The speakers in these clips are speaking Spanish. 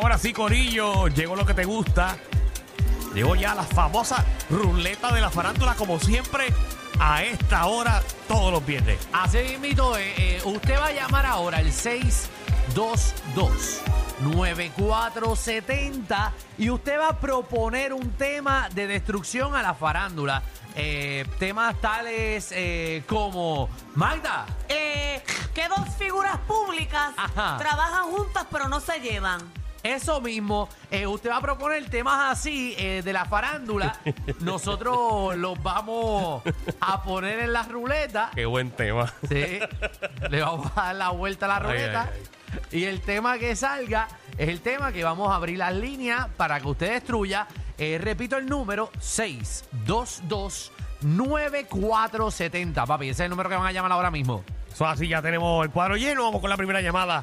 Ahora sí, Corillo, llegó lo que te gusta. Llegó ya la famosa ruleta de la farándula, como siempre, a esta hora, todos los viernes. Así mismito, eh, eh, usted va a llamar ahora el 622 9470 y usted va a proponer un tema de destrucción a la farándula. Eh, temas tales eh, como Magda. Eh, que dos figuras públicas Ajá. trabajan juntas pero no se llevan. Eso mismo, eh, usted va a proponer temas así eh, de la farándula. Nosotros los vamos a poner en la ruleta. Qué buen tema. Sí, le vamos a dar la vuelta a la Ay, ruleta. ay, Y el tema que salga es el tema que vamos a abrir las líneas para que usted destruya. Eh, repito el número 622-9470. Papi, ese es el número que van a llamar ahora mismo. Eso así, ya tenemos el cuadro lleno. Vamos con la primera llamada.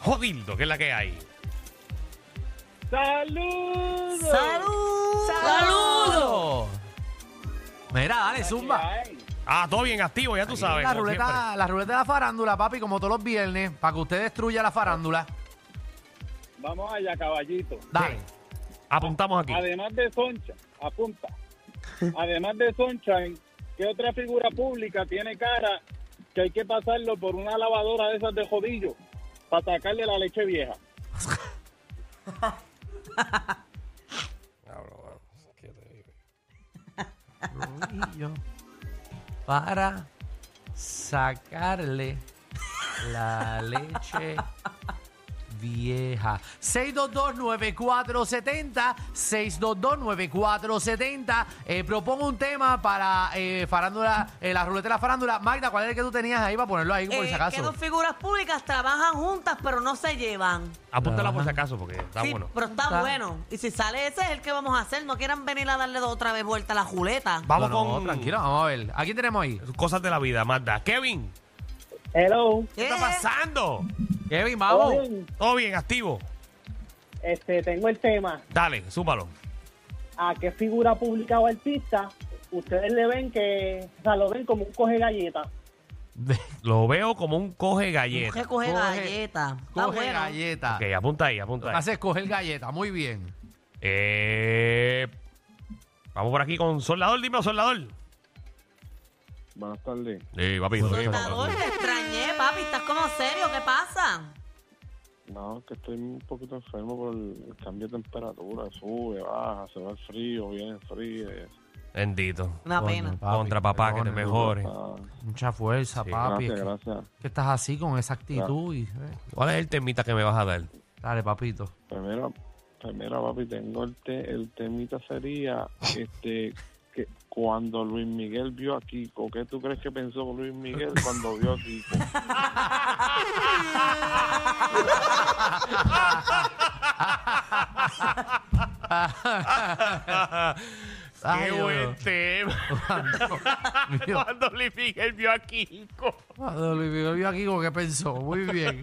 Jodildo, que es la que hay. ¡Saludos! ¡Salud! ¡Saludos! Mira, dale, zumba. Ah, todo bien activo, ya tú sabes. La como ruleta, la ruleta de la farándula, papi, como todos los viernes, para que usted destruya la farándula. Vamos allá, caballito. Dale. Apuntamos aquí. Además de Soncha, apunta. Además de Soncha, ¿qué otra figura pública tiene cara que hay que pasarlo por una lavadora de esas de jodillo para sacarle la leche vieja? Para sacarle la leche vieja. 622-9470, 622-9470. Eh, propongo un tema para eh, farándula, eh, la ruleta de la farándula. Magda, ¿cuál es el que tú tenías ahí para ponerlo ahí por Eh, si que acaso? dos figuras públicas trabajan juntas pero no se llevan. Apúntala por si acaso, porque está sí, bueno. pero está, Está. bueno. Y si sale ese es el que vamos a hacer. No quieran venir a darle otra vez vuelta a la juleta. Vamos No, no, con tranquilo, vamos a ver. ¿A quién tenemos ahí? cosas de la vida, Magda. Kevin, Hello. ¿qué está pasando? Kevin, vamos. Todo bien, activo. Este, tengo el tema. Dale, súmalo. ¿A qué figura pública o artista ustedes le ven que, o sea, lo ven como un coge galleta? Lo veo como un coge galleta. Mujer coge, galleta. Está Coge bueno. galleta. Ok, apunta ahí, apunta ahí. Hace coger galleta, muy bien. Eh, vamos por aquí con Soldador. Dime, Soldador. Buenas tardes. Sí, papi. Soldador, te extrañé, papi. ¿Estás como serio? ¿Qué pasa? No, que estoy un poquito enfermo por el cambio de temperatura. Sube, baja, se va el frío, viene el frío. Bendito. Una Coño, pena. papi, Contra papá, que te mejore. Ah, Mucha fuerza, Sí, papi. gracias, Es que- gracias. que estás así con esa actitud. Y, eh, ¿Cuál es el temita que me vas a dar? Dale, papito. Primero, primero, papi, tengo el, te- el temita sería este cuando Luis Miguel vio a Kiko, ¿qué tú crees que pensó Luis Miguel cuando vio a Kiko? Ay, ¡Qué buen tema! Cuando Luis Miguel vio a Kiko. Cuando Luis Miguel vio aquí como que pensó. Muy bien.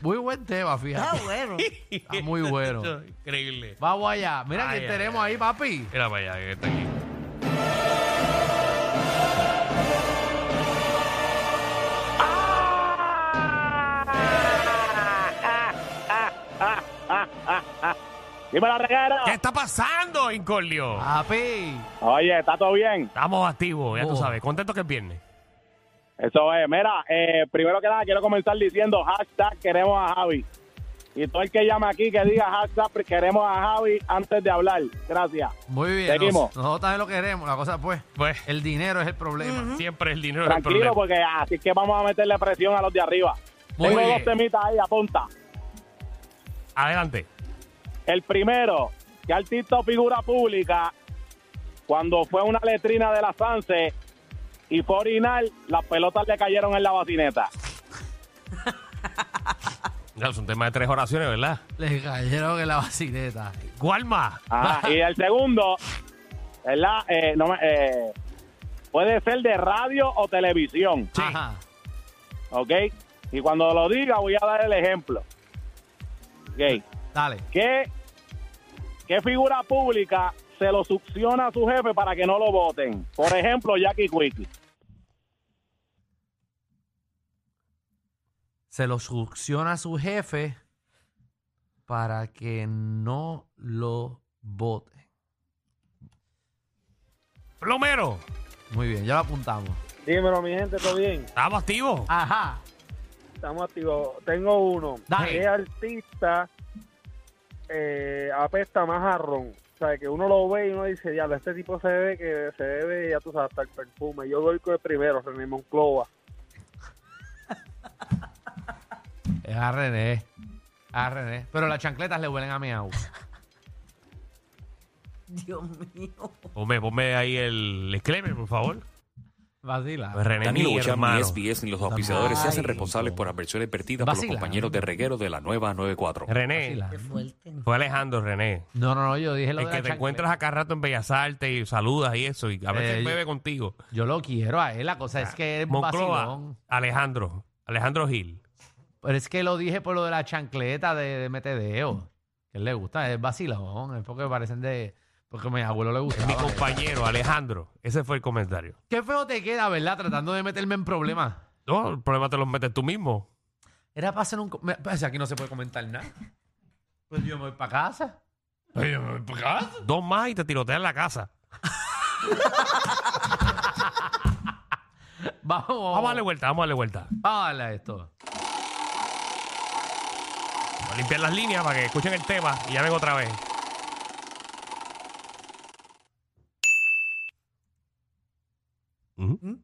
Muy buen tema, Está fíjate. bueno. Está muy bueno. Increíble. Vamos allá. Mira ay, tenemos ahí, papi. Mira para allá, que está aquí. ¡Dime la reguera! ¿Qué está pasando, Incordio? Papi. Oye, ¿está todo bien? Estamos activos, ya tú Oh. sabes. Contento que es viernes. Eso es. Mira, eh, primero que nada quiero comenzar diciendo hashtag queremos a Javi. Y todo el que llame aquí que diga hashtag queremos a Javi antes de hablar. Gracias. Muy bien. Seguimos. Nos- nosotros también lo queremos. La cosa, pues, Pues, el dinero es el problema. siempre el dinero es el Tranquilo, problema. porque así que vamos a meterle presión a los de arriba. Muy Tengo bien. dos temitas ahí, apunta. Adelante. El primero, que artista o figura pública, cuando fue a una letrina de la Sanse y fue a orinar, las pelotas le cayeron en la bacineta. Ya, es un tema de tres oraciones, ¿verdad? Le cayeron en la bacineta. ¿Cuál más? Ajá, y el segundo, ¿verdad? Eh, no me- eh, puede ser de radio o televisión, Sí. Ajá. ¿ok? Y cuando lo diga voy a dar el ejemplo. Ok. Dale. ¿Qué, ¿Qué figura pública se lo succiona a su jefe para que no lo voten? Por ejemplo, Jackie Quickie. Se lo succiona a su jefe para que no lo voten. Plomero, Muy bien, ya lo apuntamos. Dímelo, mi gente, ¿todo bien? ¿estamos activos? Ajá. Estamos activos. Tengo uno. Dale. ¿Qué artista eh, apesta más a ron? O sea, que uno lo ve y uno dice, diablo, este tipo se ve que se debe, ya tú sabes, hasta el perfume. Yo doy con el primero, René Monclova. Es a René. A René. Pero las chancletas le huelen a mi agua. Dios mío. Ponme, ponme ahí el disclaimer, por favor. Vacila. René, Danilo mi Bocham, ni. SBS ni los auspiciadores se hacen responsables por adversiones vertidas por los Vacila. compañeros de reguero de la nueva 94. René, Vacila. Qué fuerte. fue Alejandro René. No, no, no, yo dije lo El de que la te chancleta. encuentras acá rato en Bellas Artes y saludas y eso, y a veces Eh, bebe contigo. Yo lo quiero a él, la cosa es que es Moncloa, vacilón. Alejandro, Alejandro Gil. Pero es que lo dije por lo de la chancleta de, de metedeo. Que él le gusta, es vacilón, es porque parecen de... Porque a mi abuelo le Es gusta. mi compañero, Alejandro. Ese fue el comentario. Qué feo te queda, ¿verdad? Tratando de meterme en problemas. No, el problema te lo metes tú mismo. Era para hacer un... co- me- pues aquí no se puede comentar nada. Pues yo me voy para casa. Pues yo me voy para casa. Dos más y te tirotean la casa. Vamos, Vamos a darle vuelta, vamos a darle vuelta. Vamos a darle a esto. Vamos a limpiar las líneas para que escuchen el tema y llamen otra vez. Ujú.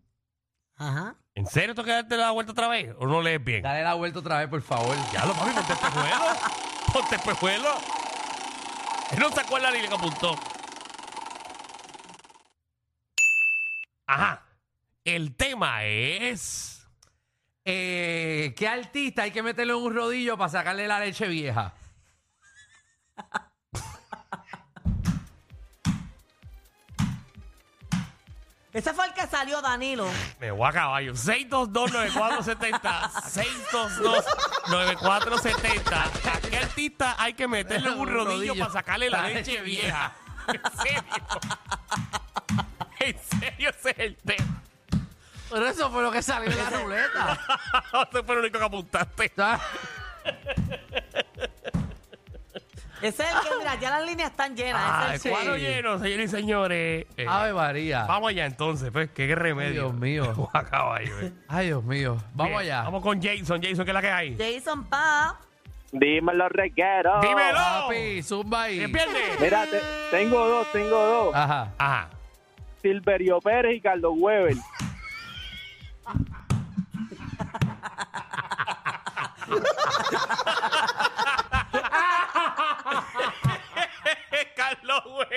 Ajá. ¿En serio tengo que darte la vuelta otra vez? ¿O no lees bien? Dale la vuelta otra vez, por favor. Ya lo papi, ponte espejuelo. Ponte espejuelo. Él no se acuerda ni le que apuntó. Ajá. El tema es. Eh, ¿Qué artista hay que meterle un rodillo para sacarle la leche vieja? Ese fue el que salió, Danilo. Me voy a caballo. 6229470. 6229470. ¿A qué artista hay que meterle un Un rodillo, para sacarle la leche vieja? ¿En serio? ¿En serio ese es el tema? Pero eso fue lo que salió en la ruleta. Ese fue el único que apuntaste. Ese es el que, mira, ya las líneas están llenas. Ese es el cuadro sí. lleno, señores y señores. Eh, Ave María. vamos allá entonces, pues, qué remedio. Dios mío. Voy a caballo, eh. Ay, Dios mío. Vamos Bien, allá. Vamos con Jason. Jason, ¿qué es la que hay? Jason Pa. Dímelo, reguero. ¡Dímelo! Papi, zumba ahí. ¿Qué pierde? Mira, te- tengo dos, tengo dos. Ajá. Ajá. Silverio Pérez y Carlos Weber. Carlos, güey.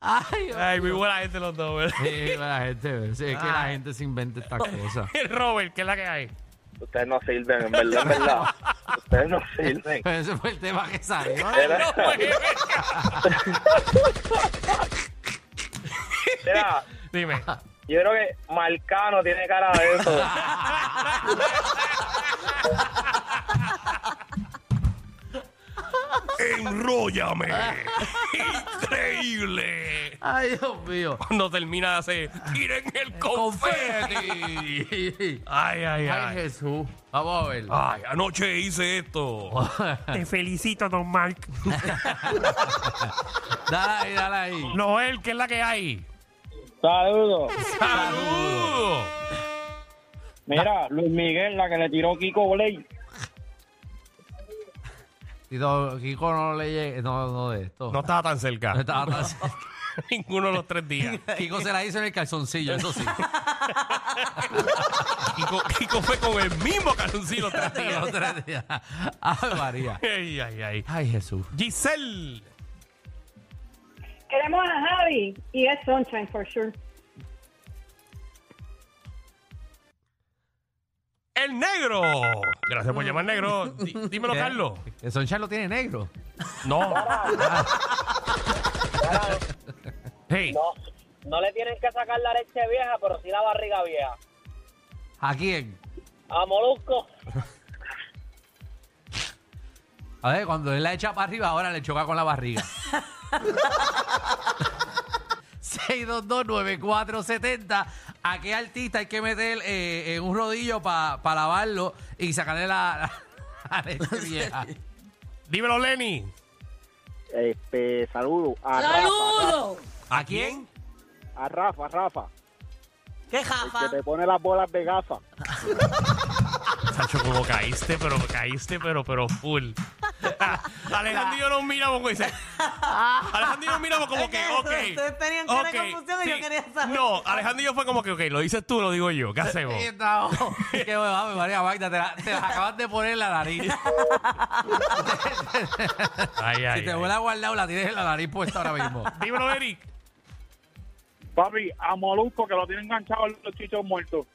Ay, Ay, muy buena gente los dos, ¿verdad? Sí, la gente, sí, es que la gente se inventa estas cosas. Robert, ¿qué es la que hay? Ustedes no sirven, en verdad, en verdad. Ustedes no sirven. Pero ese fue el tema que salió. Mira, mira, Dime. yo creo que Marcano tiene cara de eso. Enróllame. Increíble. Ay, Dios mío. Cuando termina de hacer, tiren el confeti. Confeti. Ay, ay, Ay, ay. Jesús. Vamos a ver. Ay, anoche hice esto. Te felicito, don Mark. Dale ahí, dale ahí. Noel, ¿qué es la que hay? Saludos. ¡Saludos! Mira, Luis Miguel, la que le tiró Kiko Blake. Tito, Kiko no le no, no de esto. No estaba tan cerca. No estaba tan cerca. Ninguno de los tres días. Kiko se la hizo en el calzoncillo, eso sí. Kiko, Kiko fue con el mismo calzoncillo los tres días. Los tres días. Ay, María. Ay, ay, ay. Ay, Jesús. Giselle. Queremos a Javi y es Sunshine for sure. El negro. Gracias por llamar negro. Dí- Dímelo, ¿Qué? Carlos. El Sunshine lo tiene negro. No. Hey. No, no le tienen que sacar la leche vieja, pero sí la barriga vieja. ¿A quién? A Molusco. A ver, cuando él la echa para arriba, ahora le choca con la barriga. 6229470. ¿A qué artista hay que meter eh, en un rodillo para lavarlo y sacarle la, la, la leche vieja? Dímelo, Lenny. Este, saludo a ¡Saludos! ¿A quién? Rafa, a Rafa, Rafa, ¿Qué el jafa? que te pone las bolas de gafa. Sacho, como caíste, pero caíste, pero, pero full. Alejandro y yo nos miramos como dice. Alejandro y yo nos miramos como que, ok. ustedes tenían cara de confusión y yo quería saber. No, Alejandro y yo fue como que, ok, lo dices tú, lo digo yo. ¿Qué hacemos? No, Qué bueno, ave María Magda, te la, te la acabas de poner en la nariz. Ay, ay, si te ay. vuelve a guardar, la tienes en la nariz puesta ahora mismo. Dímelo, Eric. Papi, a Molusco que lo tienen enganchado los chichos muertos.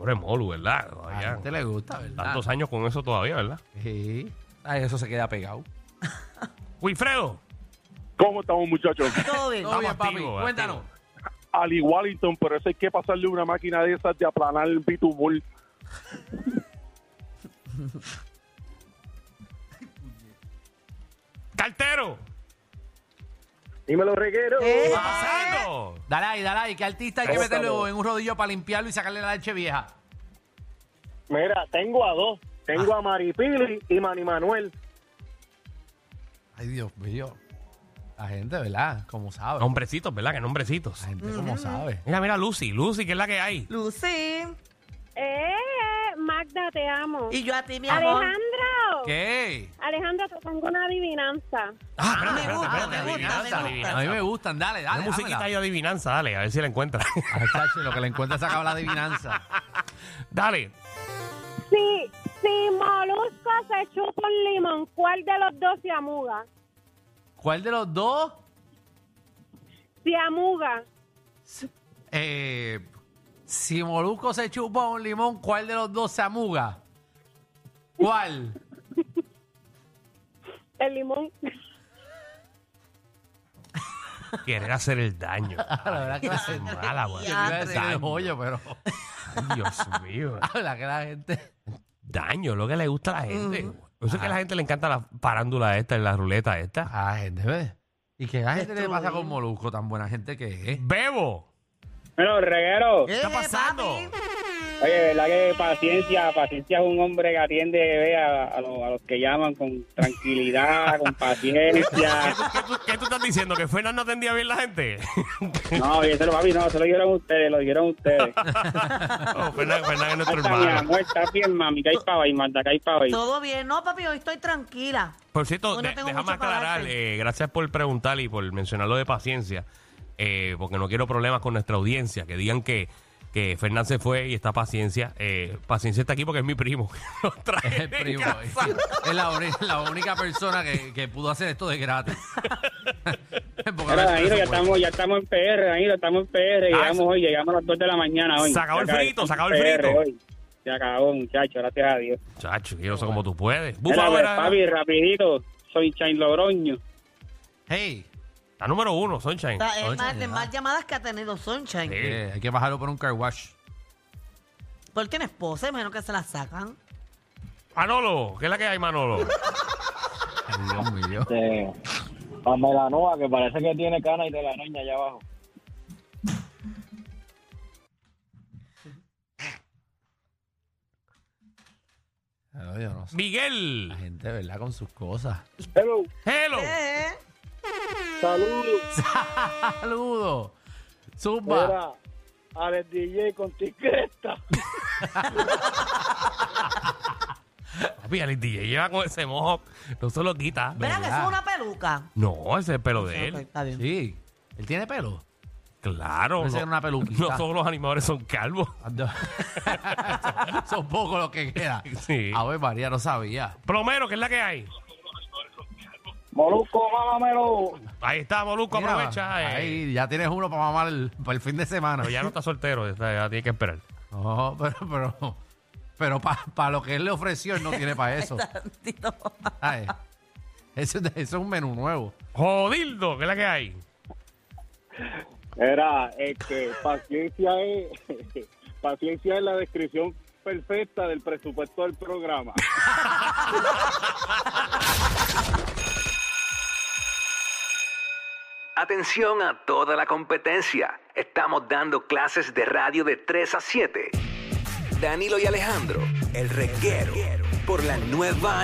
Pobre Molu, ¿verdad? A la Todavía. gente le gusta, ¿verdad? Tantos años con eso todavía, ¿verdad? Sí. Ay, eso se queda pegado. Wilfredo. ¿Cómo estamos, muchachos? Todo bien. Todo bien, papi. Cuéntanos. Ali Wallington, pero eso hay que pasarle una máquina de esas de aplanar el bitumul. Cartero. Dímelo, reguero. ¿Qué está pasando? Dale ahí, dale ahí. ¿Qué artista hay que meterlo en un rodillo para limpiarlo y sacarle la leche vieja? Mira, tengo a dos. Tengo a Maripili y Manny Manuel. Ay, Dios mío. La gente, ¿verdad? Como sabe. Nombrecitos, ¿verdad? Que nombrecitos. La gente como sabe. Mira, mira, Lucy. Lucy, ¿qué es la que hay? Lucy. Eh, Magda, te amo. Y yo a ti, mi amor. Alejandro. ¿Qué? Alejandro, te pongo una adivinanza. Ah, me espérate, gusta, espérate, me espérate, gusta, adivinanza, me gusta. adivinanza. A mí me gustan. Dale, dale. Una musiquita dámela. de adivinanza, dale, a ver si la encuentra. Ay, chacho, lo que le encuentra sacaba la adivinanza. dale. Si, si Molusco se chupa un limón, ¿cuál de los dos se amuga? ¿Cuál de los dos? Se amuga. Eh, si Molusco se chupa un limón, ¿cuál de los dos se amuga? ¿Cuál? El limón. Querer hacer el daño. La verdad que la gente- mala, güey. Yo iba a decir el Daño. pero Ay, Dios mío. la verdad que la gente... Daño, lo que le gusta a la gente. Por eso es que a la gente le encanta la parándula esta, la ruleta esta. A la gente, ¿ves? ¿Y qué la gente le pasa con Molusco? Tan buena gente que es. Bebo. Bueno, reguero. ¿Qué está pasando? papi? Oye, verdad que paciencia, paciencia es un hombre que atiende ve, a, a los, a los que llaman con tranquilidad, con ¿Qué paciencia. tú, qué tú- qué tú estás diciendo? ¿Que Fernan no atendía bien la gente? No, y eso lo papi, no, se lo dijeron ustedes, lo dijeron ustedes. No, Fernan, Fernan es nuestro hermano. amor, está bien, mami, que hay pava y manda, que hay pava ahí. Todo bien. No, papi, hoy estoy tranquila. Por cierto, no de- déjame aclarar, eh, gracias por preguntar y por mencionar lo de paciencia, eh, porque no quiero problemas con nuestra audiencia, que digan que, que Fernán se fue y está paciencia. Eh, paciencia está aquí porque es mi primo. Lo traje Es el de primo. casa. Es la, uni- la única persona que, que pudo hacer esto de gratis. Porque no Mira, hay Danilo, ya presupuesto. estamos, ya estamos en PR, Danilo, estamos en PR, llegamos eso- hoy, llegamos a las 2 de la mañana hoy. Se acabó el frito, se acabó el PR frito. hoy. Se acabó, muchacho, gracias a Dios. Chacho, yo no sé cómo tú puedes. Mira, pues, era- papi, rapidito, soy Chain Logroño. Hey, está número uno, Sunshine. Está- Es más, de más llamadas que ha tenido Sunshine. Sí. eh, hay que bajarlo por un car wash. Porque tiene esposa, imagino que se la sacan. Manolo, ¿qué es la que hay, Manolo? Ay, Dios mío. Este, a Melanoa, que parece que tiene cana y telaraña allá abajo. Ay, yo no sé. Miguel. La gente, ¿verdad? Con sus cosas. Hello, Hello. Eh, saludos. Saludos. Zumba. Mira, Alex DJ con tiqueta. Papi, el DJ lleva con ese mojo. No se lo quita. Verá que eso es una peluca. No, ese es el pelo de Ok, él. está bien. Sí. ¿Él tiene pelo? Claro. Que era una peluquita. No todos los animadores son calvos. Son pocos los que quedan. Sí. A ver, María, no sabía. Plomero, ¿qué es la que hay? Molusco, mámamelo. Ahí está, Molusco, Mira, aprovecha. eh. Ahí, ya tienes uno para mamar el, para el fin de semana. Pero ya no está soltero, está- ya tiene que esperar. No, pero, pero, pero para lo que él le ofreció, él no tiene para eso. Tantito. Ay, eso, eso es un menú nuevo. Jodildo, ¿qué es la que hay? Era, este, paciencia es, paciencia es la descripción perfecta del presupuesto del programa. Atención a toda la competencia. Estamos dando clases de radio de 3 a 7. Danilo y Alejandro, el reguero, por la nueva